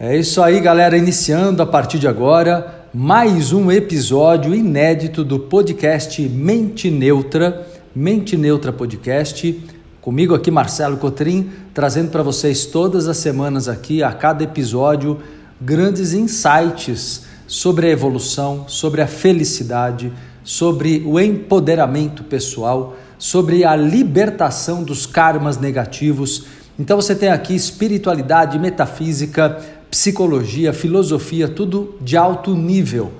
É isso aí, galera. Iniciando a partir de agora mais um episódio inédito do podcast Mente Neutra, Mente Neutra Podcast. Comigo aqui, Marcelo Cotrim, trazendo para vocês todas as semanas aqui, a cada episódio, grandes insights sobre a evolução, sobre a felicidade, sobre o empoderamento pessoal, sobre a libertação dos karmas negativos. Então você tem aqui espiritualidade, metafísica, psicologia, filosofia, tudo de alto nível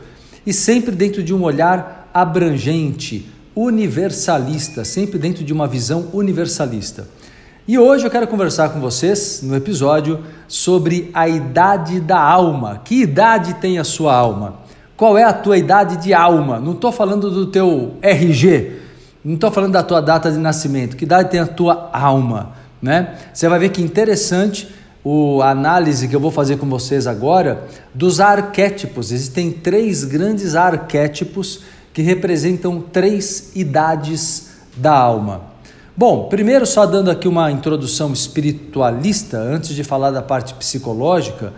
e sempre dentro de um olhar abrangente, universalista, sempre dentro de uma visão universalista. E hoje eu quero conversar com vocês no episódio sobre a idade da alma. Que idade tem a sua alma? Qual é a tua idade de alma? Não estou falando do teu RG, não estou falando da tua data de nascimento. Que idade tem a tua alma? Né? Você vai ver que interessante o, a análise que eu vou fazer com vocês agora dos arquétipos. Existem três grandes arquétipos que representam três idades da alma. Bom, primeiro, só dando aqui uma introdução espiritualista, antes de falar da parte psicológica,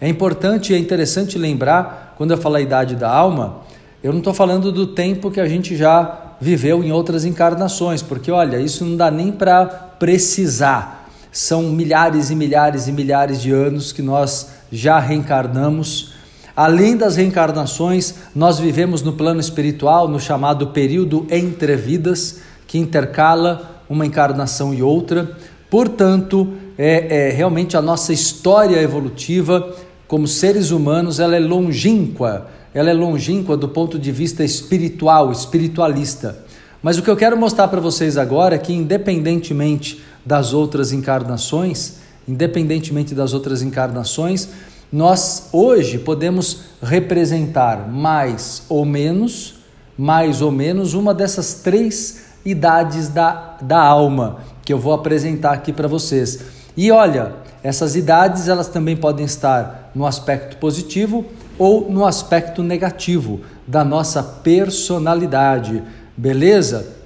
é importante e é interessante lembrar, quando eu falar idade da alma, eu não estou falando do tempo que a gente já viveu em outras encarnações, porque olha, isso não dá nem para precisar são milhares e milhares e milhares de anos que nós já reencarnamos. Além das reencarnações, nós vivemos no plano espiritual, no chamado período entre vidas, que intercala uma encarnação e outra. Portanto, é, é, realmente a nossa história evolutiva como seres humanos ela é longínqua, ela é longínqua do ponto de vista espiritual, espiritualista. Mas o que eu quero mostrar para vocês agora é que, independentemente das outras encarnações, independentemente das outras encarnações, nós hoje podemos representar mais ou menos, mais ou menos uma dessas três idades da, da alma que eu vou apresentar aqui para vocês. E olha, essas idades elas também podem estar no aspecto positivo ou no aspecto negativo da nossa personalidade, beleza?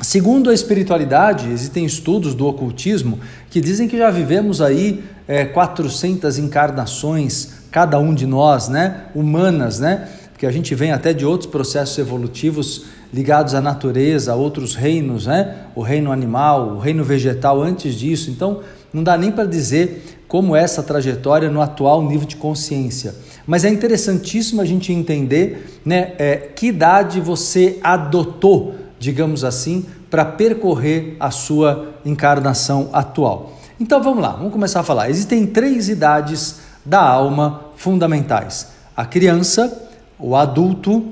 Segundo a espiritualidade, existem estudos do ocultismo que dizem que já vivemos aí é, 400 encarnações, cada um de nós, né? Humanas, né? Porque a gente vem até de outros processos evolutivos ligados à natureza, a outros reinos, né? O reino animal, o reino vegetal antes disso. Então, não dá nem para dizer como é essa trajetória no atual nível de consciência. Mas é interessantíssimo a gente entender né, é, que idade você adotou digamos assim, para percorrer a sua encarnação atual. Então vamos lá, vamos começar a falar. Existem três idades da alma fundamentais: a criança, o adulto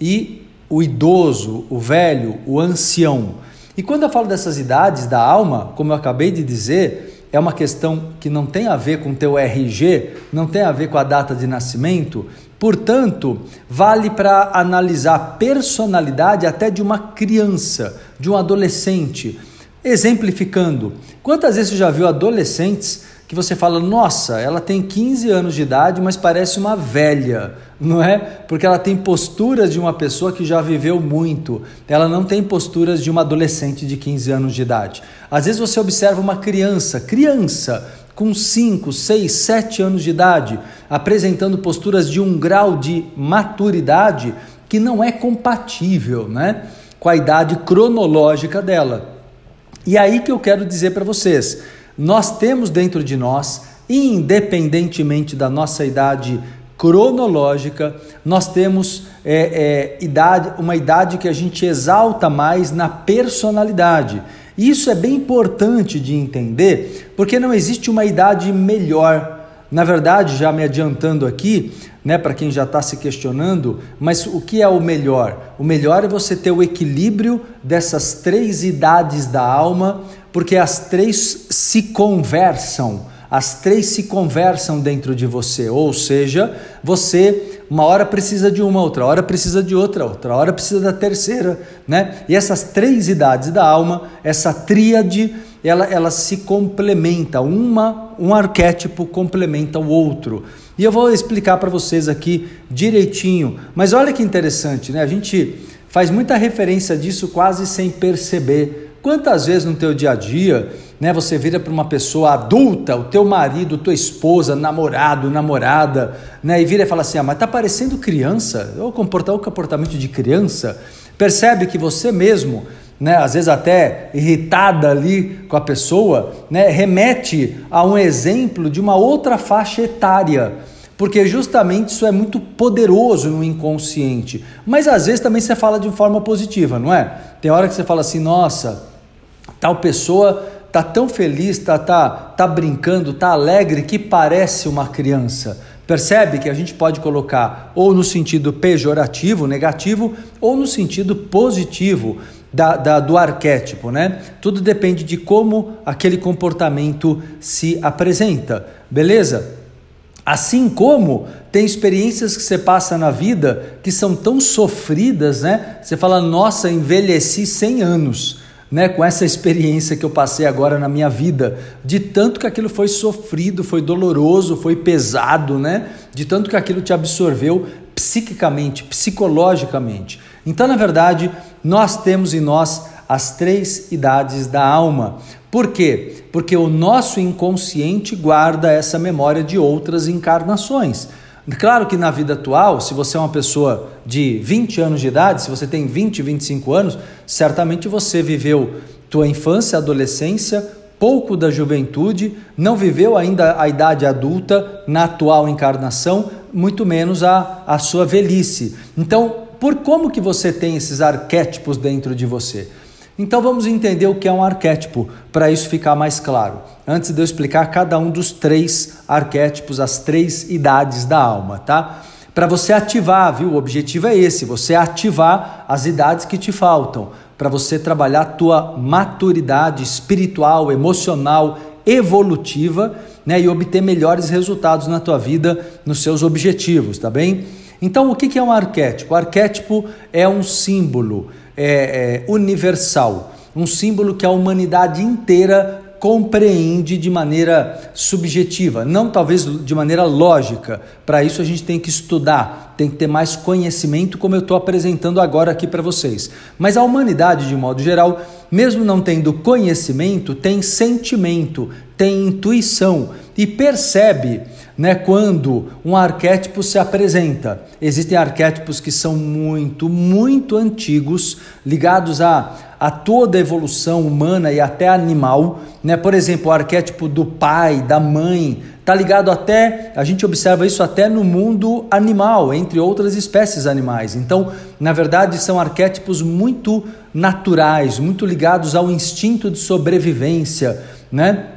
e o idoso, o velho, o ancião. E quando eu falo dessas idades da alma, como eu acabei de dizer, é uma questão que não tem a ver com teu RG, não tem a ver com a data de nascimento, Portanto, vale para analisar a personalidade até de uma criança, de um adolescente. Exemplificando, quantas vezes você já viu adolescentes que você fala, nossa, ela tem 15 anos de idade, mas parece uma velha, não é? Porque ela tem posturas de uma pessoa que já viveu muito, ela não tem posturas de uma adolescente de 15 anos de idade. Às vezes você observa uma criança, criança, com 5, 6, 7 anos de idade, apresentando posturas de um grau de maturidade que não é compatível né, com a idade cronológica dela. E aí que eu quero dizer para vocês: nós temos dentro de nós, independentemente da nossa idade cronológica, nós temos é, é, idade, uma idade que a gente exalta mais na personalidade. Isso é bem importante de entender, porque não existe uma idade melhor. Na verdade, já me adiantando aqui, né, para quem já está se questionando, mas o que é o melhor? O melhor é você ter o equilíbrio dessas três idades da alma, porque as três se conversam as três se conversam dentro de você, ou seja, você uma hora precisa de uma, outra hora precisa de outra, outra hora precisa da terceira, né? E essas três idades da alma, essa tríade, ela, ela se complementa, uma, um arquétipo complementa o outro. E eu vou explicar para vocês aqui direitinho. Mas olha que interessante, né? A gente faz muita referência disso quase sem perceber Quantas vezes no teu dia a dia, né, você vira para uma pessoa adulta, o teu marido, tua esposa, namorado, namorada, né, e vira e fala assim: "Ah, mas tá parecendo criança, ou comportar o comportamento de criança". Percebe que você mesmo né, às vezes até irritada ali com a pessoa, né, remete a um exemplo de uma outra faixa etária, porque justamente isso é muito poderoso no inconsciente. Mas às vezes também você fala de forma positiva, não é? Tem hora que você fala assim, nossa, tal pessoa tá tão feliz, tá, tá, tá brincando, tá alegre que parece uma criança. Percebe que a gente pode colocar ou no sentido pejorativo, negativo, ou no sentido positivo da, da, do arquétipo, né? Tudo depende de como aquele comportamento se apresenta, beleza? Assim como tem experiências que você passa na vida que são tão sofridas, né? Você fala, nossa, envelheci 100 anos né, com essa experiência que eu passei agora na minha vida, de tanto que aquilo foi sofrido, foi doloroso, foi pesado, né? De tanto que aquilo te absorveu psiquicamente, psicologicamente. Então, na verdade, nós temos em nós as três idades da alma. Por quê? Porque o nosso inconsciente guarda essa memória de outras encarnações. Claro que na vida atual, se você é uma pessoa de 20 anos de idade, se você tem 20, 25 anos, certamente você viveu tua infância, adolescência, pouco da juventude, não viveu ainda a idade adulta na atual encarnação, muito menos a, a sua velhice. Então, por como que você tem esses arquétipos dentro de você? Então vamos entender o que é um arquétipo, para isso ficar mais claro. Antes de eu explicar cada um dos três arquétipos, as três idades da alma, tá? Para você ativar, viu? O objetivo é esse, você ativar as idades que te faltam, para você trabalhar a tua maturidade espiritual, emocional, evolutiva, né, e obter melhores resultados na tua vida, nos seus objetivos, tá bem? Então, o que é um arquétipo? O arquétipo é um símbolo é, é, universal, um símbolo que a humanidade inteira compreende de maneira subjetiva, não talvez de maneira lógica. Para isso a gente tem que estudar, tem que ter mais conhecimento, como eu estou apresentando agora aqui para vocês. Mas a humanidade, de modo geral, mesmo não tendo conhecimento, tem sentimento, tem intuição e percebe né, quando um arquétipo se apresenta. Existem arquétipos que são muito, muito antigos, ligados a, a toda a evolução humana e até animal. Né? Por exemplo, o arquétipo do pai, da mãe, está ligado até, a gente observa isso até no mundo animal, entre outras espécies animais. Então, na verdade, são arquétipos muito naturais, muito ligados ao instinto de sobrevivência, né?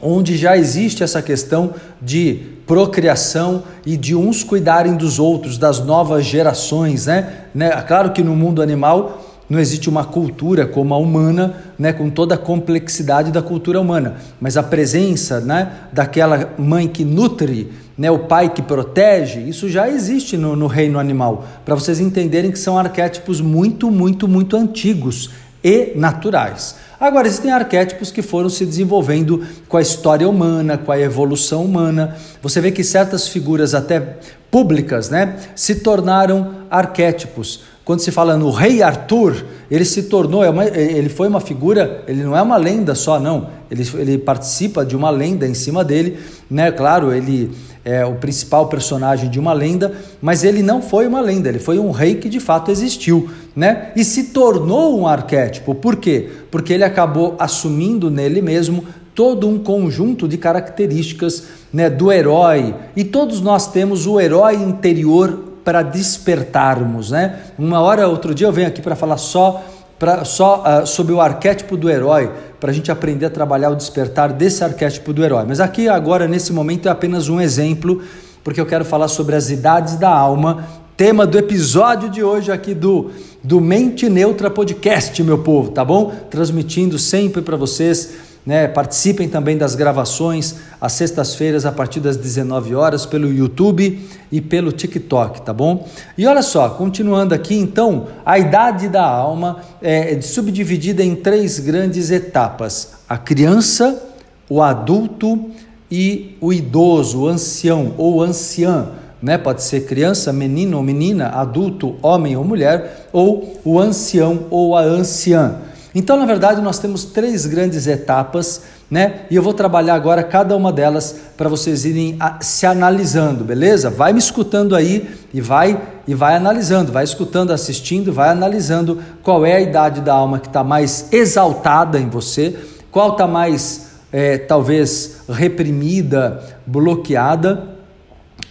Onde já existe essa questão de procriação e de uns cuidarem dos outros, das novas gerações, né? né? Claro que no mundo animal não existe uma cultura como a humana, né, com toda a complexidade da cultura humana, mas a presença, né, daquela mãe que nutre, né, o pai que protege, isso já existe no, no reino animal, para vocês entenderem que são arquétipos muito, muito, muito antigos e naturais. Agora, existem arquétipos que foram se desenvolvendo com a história humana, com a evolução humana. Você vê que certas figuras, até públicas, né, se tornaram arquétipos. Quando se fala no rei Arthur, ele se tornou, é ele foi uma figura, ele não é uma lenda só, não. Ele, ele participa de uma lenda em cima dele, né? Claro, ele é o principal personagem de uma lenda, mas ele não foi uma lenda, ele foi um rei que de fato existiu, né? E se tornou um arquétipo. Por quê? Porque ele acabou assumindo nele mesmo todo um conjunto de características né, do herói. E todos nós temos o herói interior para despertarmos, né? Uma hora, outro dia eu venho aqui para falar só pra, só uh, sobre o arquétipo do herói, para a gente aprender a trabalhar o despertar desse arquétipo do herói. Mas aqui, agora, nesse momento, é apenas um exemplo, porque eu quero falar sobre as idades da alma, tema do episódio de hoje aqui do, do Mente Neutra Podcast, meu povo, tá bom? Transmitindo sempre para vocês né? Participem também das gravações às sextas-feiras a partir das 19 horas pelo YouTube e pelo TikTok, tá bom? E olha só, continuando aqui, então, a idade da alma é subdividida em três grandes etapas: a criança, o adulto e o idoso, o ancião ou anciã. Né? Pode ser criança, menino ou menina, adulto, homem ou mulher, ou o ancião ou a anciã. Então, na verdade, nós temos três grandes etapas, né? E eu vou trabalhar agora cada uma delas para vocês irem se analisando, beleza? Vai me escutando aí e vai e vai analisando, vai escutando, assistindo, vai analisando qual é a idade da alma que está mais exaltada em você, qual está mais é, talvez reprimida, bloqueada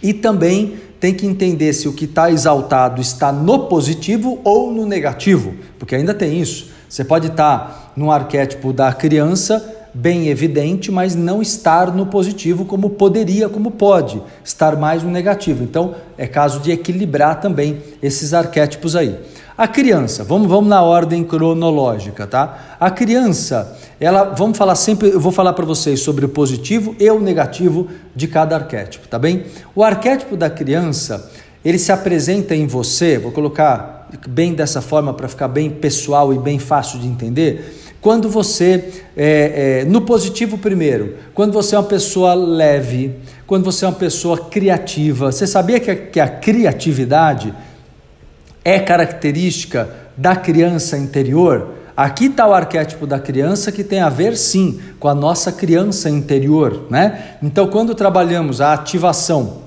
e também tem que entender se o que está exaltado está no positivo ou no negativo, porque ainda tem isso. Você pode estar no arquétipo da criança bem evidente, mas não estar no positivo como poderia, como pode, estar mais no negativo. Então, é caso de equilibrar também esses arquétipos aí. A criança, vamos, vamos na ordem cronológica, tá? A criança, ela, vamos falar sempre, eu vou falar para vocês sobre o positivo e o negativo de cada arquétipo, tá bem? O arquétipo da criança, ele se apresenta em você, vou colocar bem dessa forma para ficar bem pessoal e bem fácil de entender. Quando você, é, é, no positivo primeiro, quando você é uma pessoa leve, quando você é uma pessoa criativa, você sabia que a, que a criatividade é característica da criança interior? Aqui está o arquétipo da criança que tem a ver sim com a nossa criança interior, né? Então, quando trabalhamos a ativação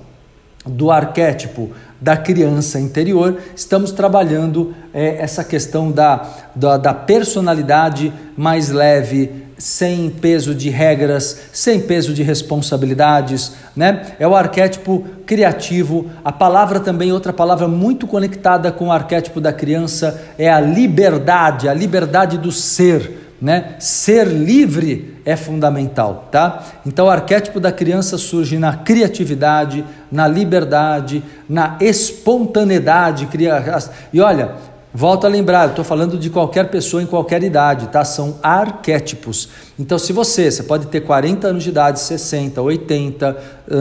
do arquétipo da criança interior, estamos trabalhando é, essa questão da, da, da personalidade mais leve, sem peso de regras, sem peso de responsabilidades, né? É o arquétipo criativo. A palavra também, outra palavra muito conectada com o arquétipo da criança, é a liberdade, a liberdade do ser, né? Ser livre é fundamental, tá? Então o arquétipo da criança surge na criatividade, na liberdade, na espontaneidade. E olha, Volto a lembrar, estou falando de qualquer pessoa em qualquer idade, tá? São arquétipos. Então, se você, você pode ter 40 anos de idade, 60, 80,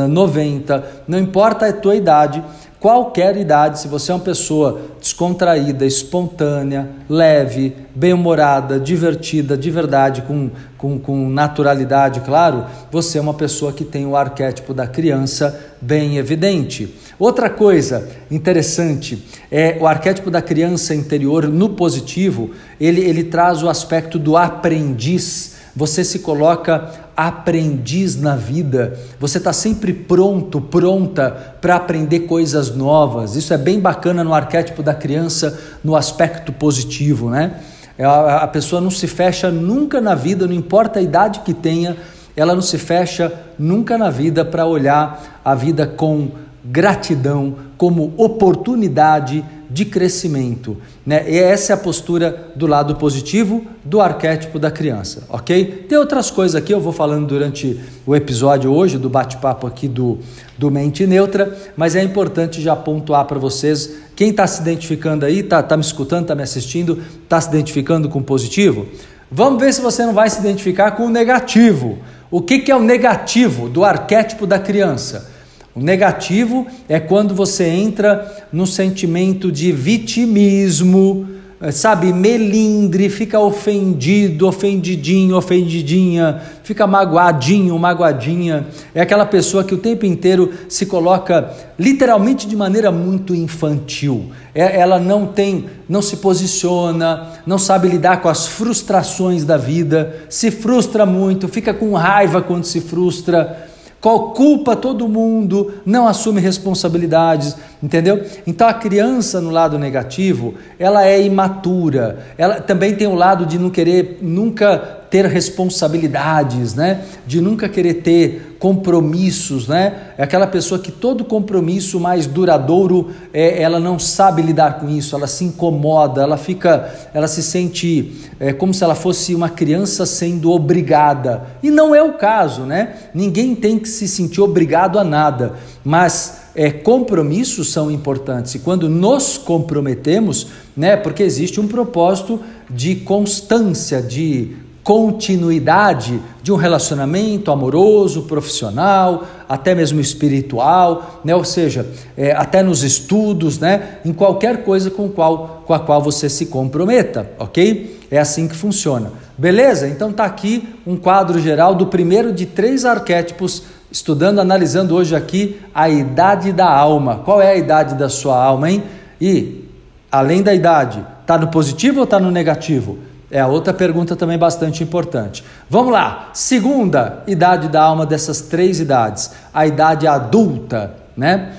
90, não importa a tua idade, qualquer idade, se você é uma pessoa descontraída, espontânea, leve, bem-humorada, divertida, de verdade, com, com, com naturalidade, claro, você é uma pessoa que tem o arquétipo da criança bem evidente. Outra coisa interessante é o arquétipo da criança interior no positivo, ele, ele traz o aspecto do aprendiz. Você se coloca aprendiz na vida, você está sempre pronto, pronta para aprender coisas novas. Isso é bem bacana no arquétipo da criança, no aspecto positivo, né? É, a, a pessoa não se fecha nunca na vida, não importa a idade que tenha, ela não se fecha nunca na vida para olhar a vida com gratidão como oportunidade de crescimento. Né? E essa é a postura do lado positivo do arquétipo da criança, ok? Tem outras coisas aqui, eu vou falando durante o episódio hoje, do bate-papo aqui do, do Mente Neutra, mas é importante já pontuar para vocês, quem está se identificando aí, está tá me escutando, está me assistindo, está se identificando com o positivo? Vamos ver se você não vai se identificar com o negativo. O que, que é o negativo do arquétipo da criança? O negativo é quando você entra no sentimento de vitimismo, eh, sabe, melindre, fica ofendido, ofendidinho, ofendidinha, fica magoadinho, magoadinha. É aquela pessoa que o tempo inteiro se coloca literalmente de maneira muito infantil. É, ela não tem, não se posiciona, não sabe lidar com as frustrações da vida, se frustra muito, fica com raiva quando se frustra culpa todo mundo, não assume responsabilidades, entendeu? Então a criança no lado negativo, ela é imatura, ela também tem o lado de não querer nunca ter responsabilidades, né? De nunca querer ter compromissos, né? É aquela pessoa que todo compromisso mais duradouro, é, ela não sabe lidar com isso, ela se incomoda, ela fica, ela se sente é, como se ela fosse uma criança sendo obrigada. E não é o caso, né? Ninguém tem que se sentir obrigado a nada, mas é, compromissos são importantes e quando nos comprometemos, né? Porque existe um propósito de constância, de continuidade de um relacionamento amoroso, profissional, até mesmo espiritual, né? ou seja, é, até nos estudos, né? em qualquer coisa com, qual, com a qual você se comprometa, ok? É assim que funciona. Beleza? Então tá aqui um quadro geral do primeiro de três arquétipos, estudando, analisando hoje aqui a idade da alma. Qual é a idade da sua alma, hein? E, além da idade, tá no positivo ou tá no negativo? É a outra pergunta também bastante importante. Vamos lá. Segunda idade da alma dessas três idades, a idade adulta, né?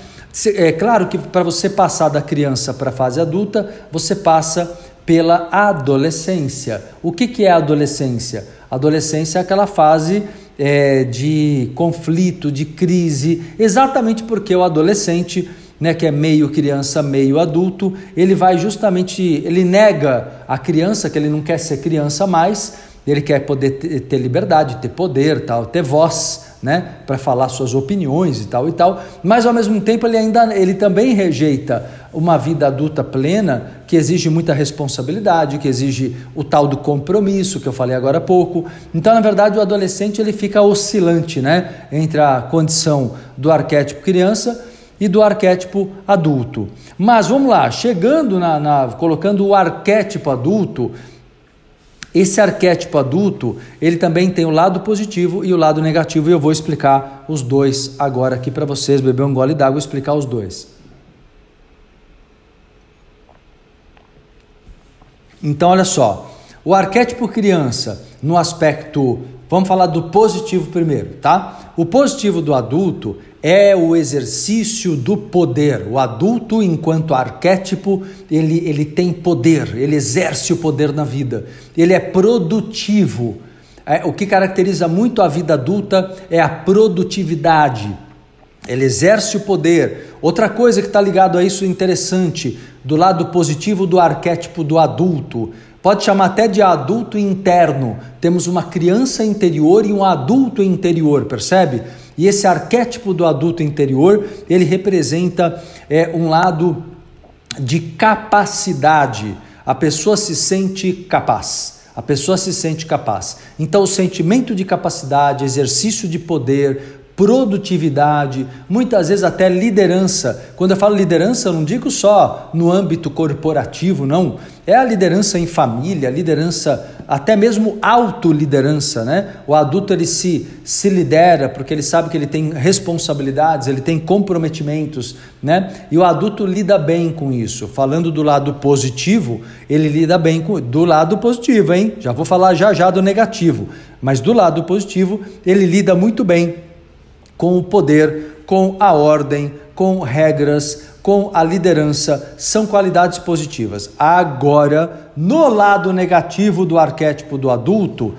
É claro que para você passar da criança para a fase adulta, você passa pela adolescência. O que, que é a adolescência? Adolescência é aquela fase é, de conflito, de crise, exatamente porque o adolescente né, que é meio criança, meio adulto, ele vai justamente, ele nega a criança, que ele não quer ser criança mais, ele quer poder ter liberdade, ter poder, tal, ter voz, né, para falar suas opiniões e tal e tal, mas ao mesmo tempo ele ainda ele também rejeita uma vida adulta plena que exige muita responsabilidade, que exige o tal do compromisso que eu falei agora há pouco. Então, na verdade, o adolescente ele fica oscilante, né, entre a condição do arquétipo criança e do arquétipo adulto. Mas vamos lá, chegando na, na colocando o arquétipo adulto, esse arquétipo adulto, ele também tem o lado positivo e o lado negativo, e eu vou explicar os dois agora aqui para vocês, beber um gole d'água e explicar os dois. Então, olha só, o arquétipo criança, no aspecto, vamos falar do positivo primeiro, tá? O positivo do adulto é o exercício do poder. O adulto, enquanto arquétipo, ele, ele tem poder, ele exerce o poder na vida, ele é produtivo. É, o que caracteriza muito a vida adulta é a produtividade. Ele exerce o poder. Outra coisa que está ligado a isso interessante, do lado positivo do arquétipo do adulto, pode chamar até de adulto interno. Temos uma criança interior e um adulto interior, percebe? E esse arquétipo do adulto interior, ele representa é, um lado de capacidade. A pessoa se sente capaz. A pessoa se sente capaz. Então, o sentimento de capacidade, exercício de poder, produtividade, muitas vezes até liderança. Quando eu falo liderança, eu não digo só no âmbito corporativo, não. É a liderança em família, liderança, até mesmo autoliderança, né? O adulto ele se, se lidera porque ele sabe que ele tem responsabilidades, ele tem comprometimentos, né? E o adulto lida bem com isso. Falando do lado positivo, ele lida bem com do lado positivo, hein? Já vou falar já já do negativo, mas do lado positivo, ele lida muito bem com o poder, com a ordem, com regras, com a liderança, são qualidades positivas. Agora, no lado negativo do arquétipo do adulto,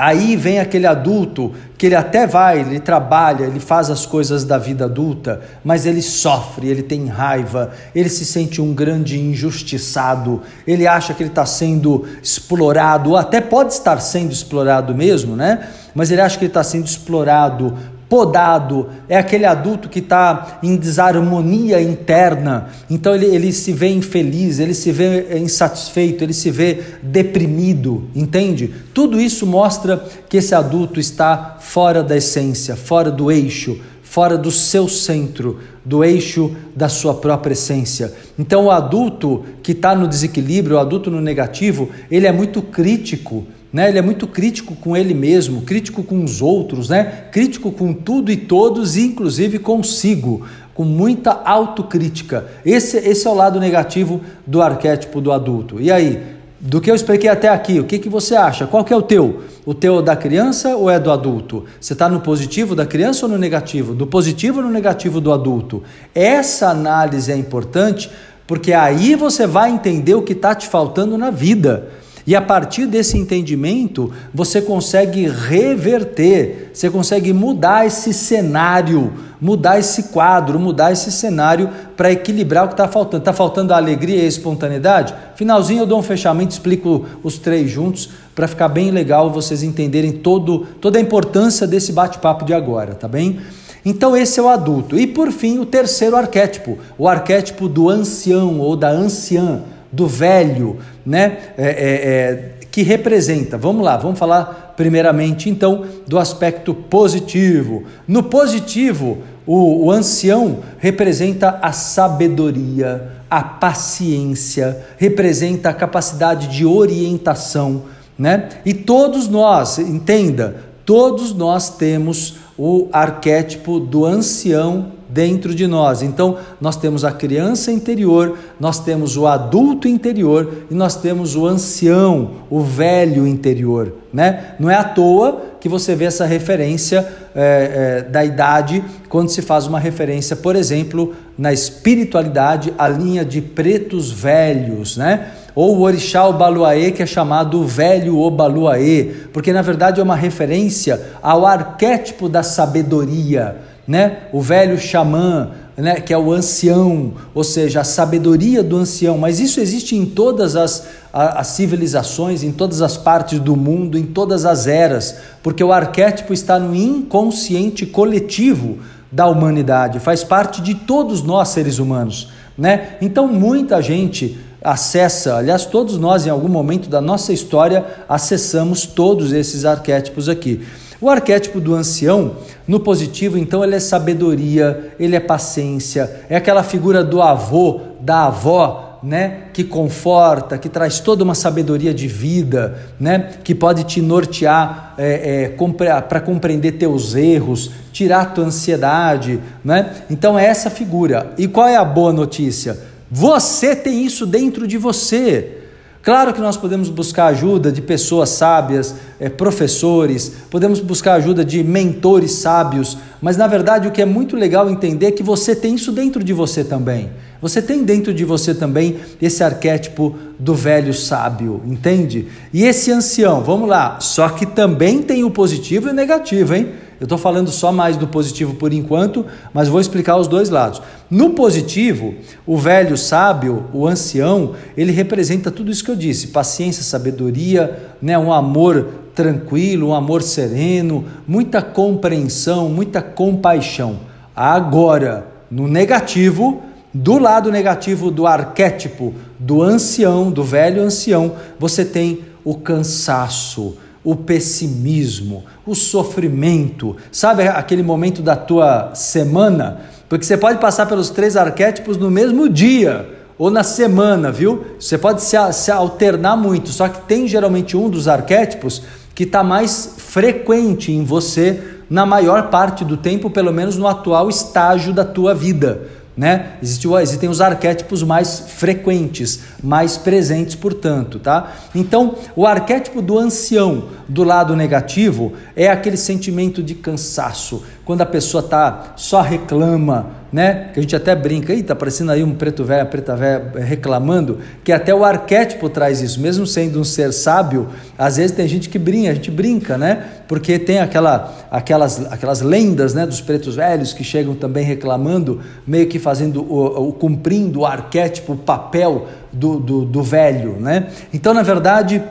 Aí vem aquele adulto que ele até vai, ele trabalha, ele faz as coisas da vida adulta, mas ele sofre, ele tem raiva, ele se sente um grande injustiçado, ele acha que ele está sendo explorado, ou até pode estar sendo explorado mesmo, né? Mas ele acha que ele está sendo explorado podado, é aquele adulto que está em desarmonia interna, então ele, ele se vê infeliz, ele se vê insatisfeito, ele se vê deprimido, entende? Tudo isso mostra que esse adulto está fora da essência, fora do eixo, fora do seu centro, do eixo da sua própria essência. Então o adulto que está no desequilíbrio, o adulto no negativo, ele é muito crítico né? Ele é muito crítico com ele mesmo, crítico com os outros, né? crítico com tudo e todos, inclusive consigo, com muita autocrítica. Esse, esse é o lado negativo do arquétipo do adulto. E aí, do que eu expliquei até aqui, o que, que você acha? Qual que é o teu? O teu é da criança ou é do adulto? Você está no positivo da criança ou no negativo? Do positivo ou no negativo do adulto? Essa análise é importante porque aí você vai entender o que está te faltando na vida. E a partir desse entendimento, você consegue reverter, você consegue mudar esse cenário, mudar esse quadro, mudar esse cenário para equilibrar o que está faltando. Está faltando a alegria e a espontaneidade? Finalzinho eu dou um fechamento, explico os três juntos para ficar bem legal vocês entenderem todo, toda a importância desse bate-papo de agora, tá bem? Então esse é o adulto. E por fim, o terceiro arquétipo, o arquétipo do ancião ou da anciã do velho, né? É, é, é, que representa. Vamos lá, vamos falar primeiramente então do aspecto positivo. No positivo, o, o ancião representa a sabedoria, a paciência, representa a capacidade de orientação, né? E todos nós, entenda, todos nós temos o arquétipo do ancião dentro de nós. Então, nós temos a criança interior, nós temos o adulto interior e nós temos o ancião, o velho interior. Né? Não é à toa que você vê essa referência é, é, da idade quando se faz uma referência, por exemplo, na espiritualidade, a linha de pretos velhos, né? ou o orixá Obaluaê, que é chamado velho Obaluaê, porque na verdade é uma referência ao arquétipo da sabedoria, né? O velho xamã, né, que é o ancião, ou seja, a sabedoria do ancião, mas isso existe em todas as, as civilizações, em todas as partes do mundo, em todas as eras, porque o arquétipo está no inconsciente coletivo da humanidade, faz parte de todos nós seres humanos. Né? Então, muita gente acessa, aliás, todos nós em algum momento da nossa história acessamos todos esses arquétipos aqui. O arquétipo do ancião, no positivo, então, ele é sabedoria, ele é paciência, é aquela figura do avô, da avó, né, que conforta, que traz toda uma sabedoria de vida, né, que pode te nortear é, é, para compreender teus erros, tirar tua ansiedade, né? Então é essa figura. E qual é a boa notícia? Você tem isso dentro de você. Claro que nós podemos buscar ajuda de pessoas sábias, é, professores, podemos buscar ajuda de mentores sábios, mas na verdade o que é muito legal entender é que você tem isso dentro de você também. Você tem dentro de você também esse arquétipo do velho sábio, entende? E esse ancião, vamos lá, só que também tem o positivo e o negativo, hein? Eu estou falando só mais do positivo por enquanto, mas vou explicar os dois lados. No positivo, o velho sábio, o ancião, ele representa tudo isso que eu disse: paciência, sabedoria, né, um amor tranquilo, um amor sereno, muita compreensão, muita compaixão. Agora, no negativo, do lado negativo do arquétipo do ancião, do velho ancião, você tem o cansaço o pessimismo, o sofrimento. Sabe aquele momento da tua semana? Porque você pode passar pelos três arquétipos no mesmo dia ou na semana, viu? Você pode se, se alternar muito, só que tem geralmente um dos arquétipos que está mais frequente em você na maior parte do tempo, pelo menos no atual estágio da tua vida né? existem os arquétipos mais frequentes, mais presentes, portanto, tá? Então, o arquétipo do ancião do lado negativo é aquele sentimento de cansaço, quando a pessoa tá só reclama, né? Que a gente até brinca, aí tá parecendo aí um preto velho, preta velha reclamando, que até o arquétipo traz isso, mesmo sendo um ser sábio, às vezes tem gente que brinca, a gente brinca, né? Porque tem aquela, aquelas, aquelas lendas, né, dos pretos velhos que chegam também reclamando, meio que fazendo o, o cumprindo o arquétipo, o papel do, do, do velho, né? Então, na verdade,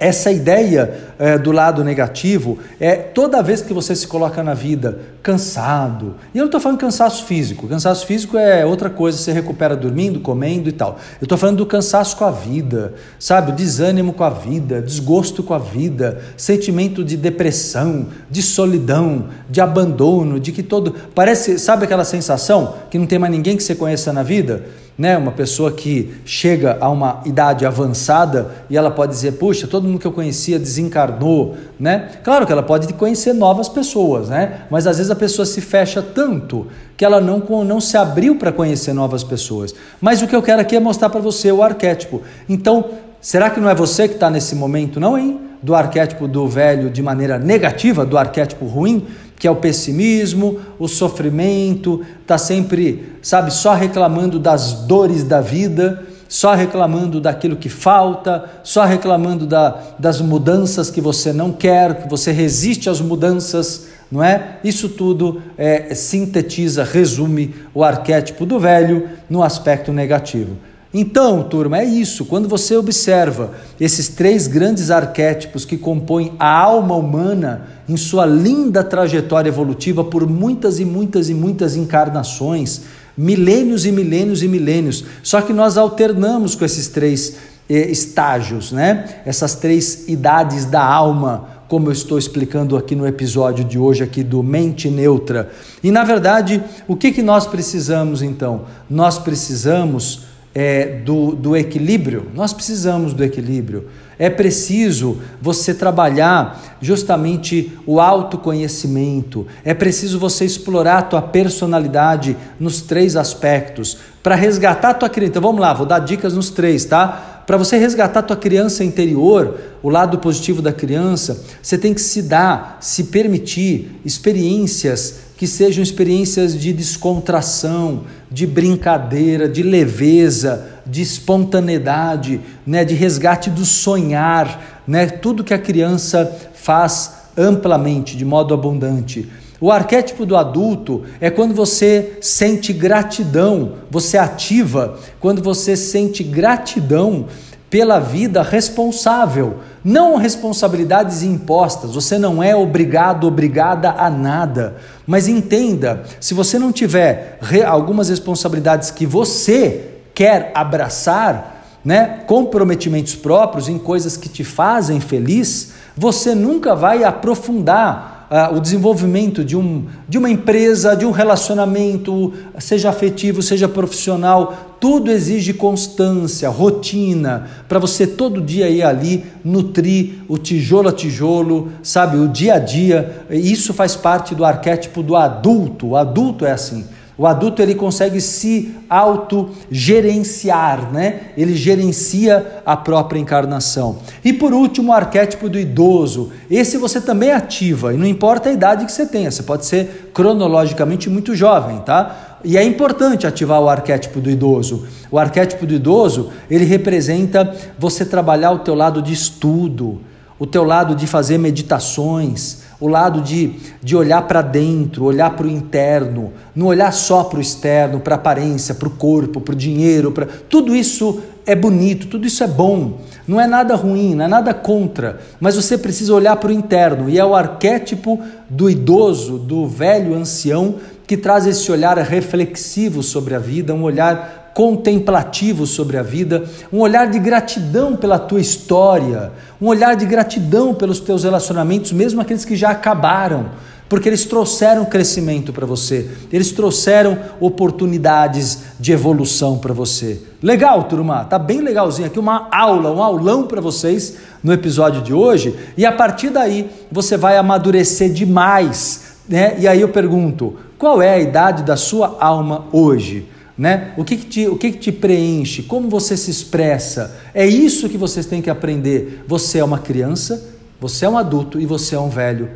essa ideia é, do lado negativo é toda vez que você se coloca na vida cansado, e eu não estou falando cansaço físico, cansaço físico é outra coisa, você recupera dormindo, comendo e tal. Eu estou falando do cansaço com a vida, sabe? O desânimo com a vida, desgosto com a vida, sentimento de depressão, de solidão, de abandono, de que todo. Parece, sabe aquela sensação que não tem mais ninguém que você conheça na vida? né, uma pessoa que chega a uma idade avançada e ela pode dizer, puxa, todo mundo que eu conhecia desencarnou, né? Claro que ela pode conhecer novas pessoas, né? Mas às vezes a pessoa se fecha tanto que ela não, não se abriu para conhecer novas pessoas. Mas o que eu quero aqui é mostrar para você o arquétipo. Então, será que não é você que está nesse momento, não, hein? Do arquétipo do velho de maneira negativa, do arquétipo ruim? que é o pessimismo, o sofrimento, está sempre, sabe, só reclamando das dores da vida, só reclamando daquilo que falta, só reclamando da, das mudanças que você não quer, que você resiste às mudanças, não é? Isso tudo é, sintetiza, resume o arquétipo do velho no aspecto negativo. Então, turma, é isso. Quando você observa esses três grandes arquétipos que compõem a alma humana em sua linda trajetória evolutiva por muitas e muitas e muitas encarnações, milênios e milênios e milênios. Só que nós alternamos com esses três eh, estágios, né? Essas três idades da alma, como eu estou explicando aqui no episódio de hoje aqui do Mente Neutra. E na verdade, o que que nós precisamos então? Nós precisamos é, do, do equilíbrio, nós precisamos do equilíbrio. É preciso você trabalhar justamente o autoconhecimento. É preciso você explorar a tua personalidade nos três aspectos para resgatar a tua criança. Então vamos lá, vou dar dicas nos três, tá? Para você resgatar a tua criança interior, o lado positivo da criança, você tem que se dar, se permitir experiências que sejam experiências de descontração, de brincadeira, de leveza, de espontaneidade, né, de resgate do sonhar, né, tudo que a criança faz amplamente, de modo abundante. O arquétipo do adulto é quando você sente gratidão, você ativa quando você sente gratidão pela vida responsável, não responsabilidades impostas. Você não é obrigado, obrigada a nada. Mas entenda, se você não tiver algumas responsabilidades que você quer abraçar, né, comprometimentos próprios em coisas que te fazem feliz, você nunca vai aprofundar uh, o desenvolvimento de, um, de uma empresa, de um relacionamento, seja afetivo, seja profissional, tudo exige constância, rotina, para você todo dia ir ali nutrir o tijolo a tijolo, sabe, o dia a dia. Isso faz parte do arquétipo do adulto. O adulto é assim. O adulto ele consegue se autogerenciar, né? Ele gerencia a própria encarnação. E por último, o arquétipo do idoso. Esse você também ativa, e não importa a idade que você tenha, você pode ser cronologicamente muito jovem, tá? E é importante ativar o arquétipo do idoso. O arquétipo do idoso, ele representa você trabalhar o teu lado de estudo, o teu lado de fazer meditações, o lado de, de olhar para dentro, olhar para o interno, não olhar só para o externo, para a aparência, para o corpo, para o dinheiro, para tudo isso é bonito, tudo isso é bom, não é nada ruim, não é nada contra, mas você precisa olhar para o interno. E é o arquétipo do idoso, do velho ancião que traz esse olhar reflexivo sobre a vida, um olhar contemplativo sobre a vida, um olhar de gratidão pela tua história, um olhar de gratidão pelos teus relacionamentos, mesmo aqueles que já acabaram, porque eles trouxeram crescimento para você, eles trouxeram oportunidades de evolução para você. Legal, turma? Tá bem legalzinho aqui uma aula, um aulão para vocês no episódio de hoje, e a partir daí você vai amadurecer demais, né? E aí eu pergunto, qual é a idade da sua alma hoje? Né? O, que, que, te, o que, que te preenche? Como você se expressa? É isso que vocês têm que aprender. Você é uma criança, você é um adulto e você é um velho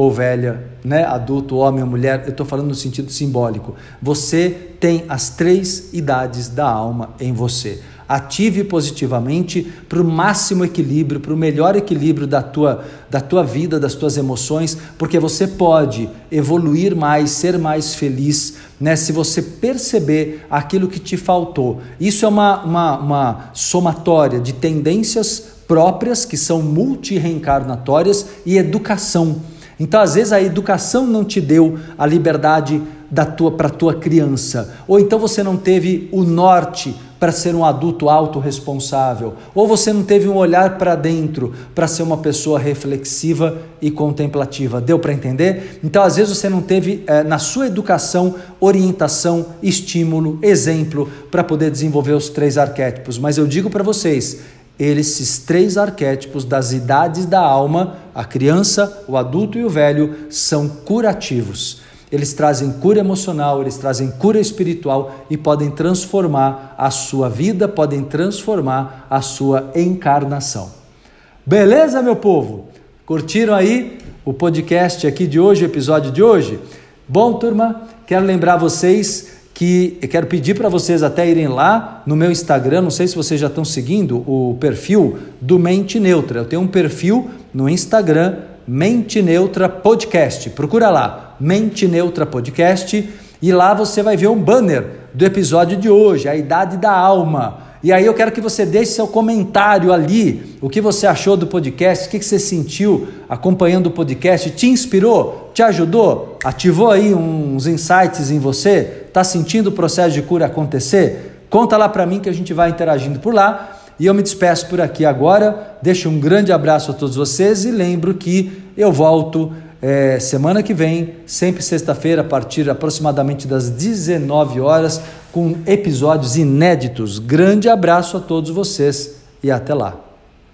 ou velha, né? adulto, homem ou mulher. Eu estou falando no sentido simbólico. Você tem as três idades da alma em você ative positivamente para o máximo equilíbrio, para o melhor equilíbrio da tua, da tua vida, das tuas emoções, porque você pode evoluir mais, ser mais feliz, né? Se você perceber aquilo que te faltou. Isso é uma, uma, uma somatória de tendências próprias que são multireencarnatórias e educação. Então, às vezes, a educação não te deu a liberdade da tua para tua criança, ou então você não teve o norte para ser um adulto autorresponsável, ou você não teve um olhar para dentro para ser uma pessoa reflexiva e contemplativa. Deu para entender? Então, às vezes, você não teve é, na sua educação orientação, estímulo, exemplo para poder desenvolver os três arquétipos. Mas eu digo para vocês, esses três arquétipos das idades da alma, a criança, o adulto e o velho, são curativos. Eles trazem cura emocional, eles trazem cura espiritual e podem transformar a sua vida, podem transformar a sua encarnação. Beleza, meu povo? Curtiram aí o podcast aqui de hoje, o episódio de hoje? Bom, turma, quero lembrar vocês que eu quero pedir para vocês até irem lá no meu Instagram, não sei se vocês já estão seguindo o perfil do Mente Neutra. Eu tenho um perfil no Instagram Mente Neutra Podcast. Procura lá, Mente Neutra Podcast, e lá você vai ver um banner do episódio de hoje, a idade da alma. E aí eu quero que você deixe seu comentário ali, o que você achou do podcast, o que você sentiu acompanhando o podcast, te inspirou, te ajudou, ativou aí uns insights em você, está sentindo o processo de cura acontecer? Conta lá para mim que a gente vai interagindo por lá. E eu me despeço por aqui agora. Deixo um grande abraço a todos vocês e lembro que eu volto é, semana que vem, sempre sexta-feira, a partir aproximadamente das 19 horas, com episódios inéditos. Grande abraço a todos vocês e até lá.